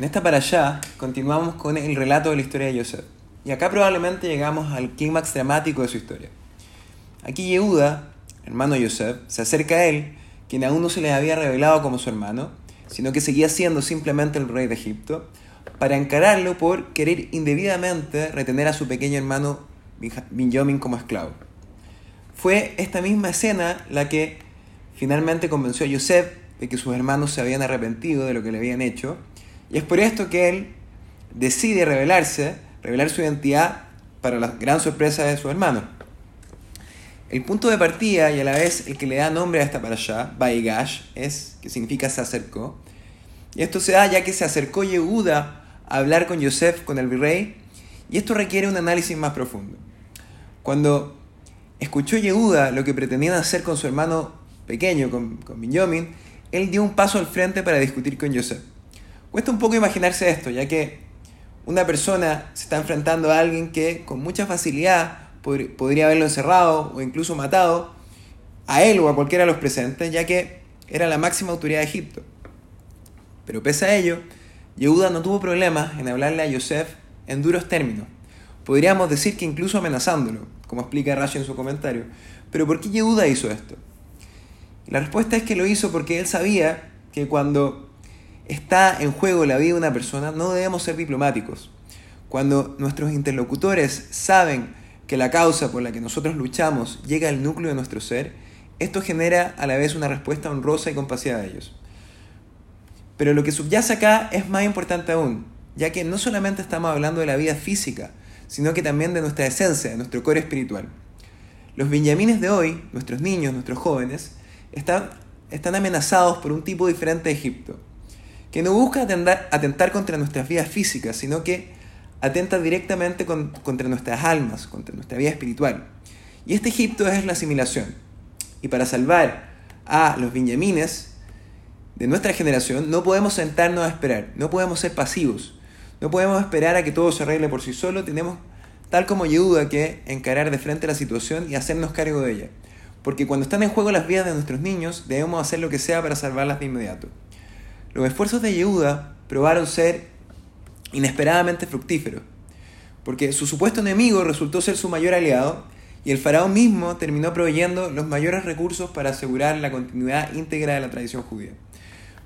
En esta para allá continuamos con el relato de la historia de Yosef. Y acá probablemente llegamos al clímax dramático de su historia. Aquí Yehuda, hermano de Yosef, se acerca a él, quien aún no se le había revelado como su hermano, sino que seguía siendo simplemente el rey de Egipto, para encararlo por querer indebidamente retener a su pequeño hermano Benjamin como esclavo. Fue esta misma escena la que finalmente convenció a Yosef de que sus hermanos se habían arrepentido de lo que le habían hecho y es por esto que él decide revelarse, revelar su identidad para la gran sorpresa de su hermano. El punto de partida y a la vez el que le da nombre a esta para allá, Baigash, es que significa se acercó. Y esto se da ya que se acercó Yehuda a hablar con Yosef, con el virrey, y esto requiere un análisis más profundo. Cuando escuchó Yehuda lo que pretendían hacer con su hermano pequeño, con, con él dio un paso al frente para discutir con Yosef. Cuesta un poco imaginarse esto, ya que una persona se está enfrentando a alguien que con mucha facilidad podría haberlo encerrado o incluso matado a él o a cualquiera de los presentes, ya que era la máxima autoridad de Egipto. Pero pese a ello, Yehuda no tuvo problemas en hablarle a Yosef en duros términos. Podríamos decir que incluso amenazándolo, como explica Rashi en su comentario. Pero ¿por qué Yehuda hizo esto? La respuesta es que lo hizo porque él sabía que cuando está en juego la vida de una persona, no debemos ser diplomáticos. Cuando nuestros interlocutores saben que la causa por la que nosotros luchamos llega al núcleo de nuestro ser, esto genera a la vez una respuesta honrosa y compasiva de ellos. Pero lo que subyace acá es más importante aún, ya que no solamente estamos hablando de la vida física, sino que también de nuestra esencia, de nuestro core espiritual. Los benjamines de hoy, nuestros niños, nuestros jóvenes, están, están amenazados por un tipo diferente de Egipto, que no busca atentar, contra nuestras vidas físicas, sino que atenta directamente contra nuestras almas, contra nuestra vida espiritual. Y este Egipto es la asimilación. Y para salvar a los benjamines de nuestra generación, no podemos sentarnos a esperar, no podemos ser pasivos, no podemos esperar a que todo se arregle por sí solo, tenemos, tal como Yehuda, que encarar de frente la situación y hacernos cargo de ella. Porque cuando están en juego las vidas de nuestros niños, debemos hacer lo que sea para salvarlas de inmediato. Los esfuerzos de Yehuda probaron ser inesperadamente fructíferos, porque su supuesto enemigo resultó ser su mayor aliado y el faraón mismo terminó proveyendo los mayores recursos para asegurar la continuidad íntegra de la tradición judía.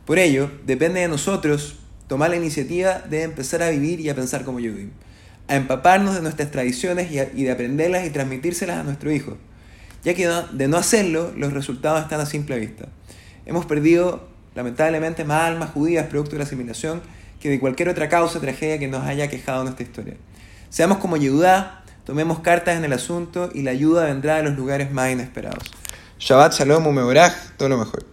Por ello, depende de nosotros tomar la iniciativa de empezar a vivir y a pensar como Yehudim, a empaparnos de nuestras tradiciones y, de aprenderlas y transmitírselas a nuestro hijo, ya que de no hacerlo los resultados están a simple vista. Hemos perdido lamentablemente más almas judías producto de la asimilación que de cualquier otra causa tragedia que nos haya quejado en esta historia. Seamos como Yehudá, tomemos cartas en el asunto y la ayuda vendrá de los lugares más inesperados. Shabbat Shalom Umeoraj, todo lo mejor.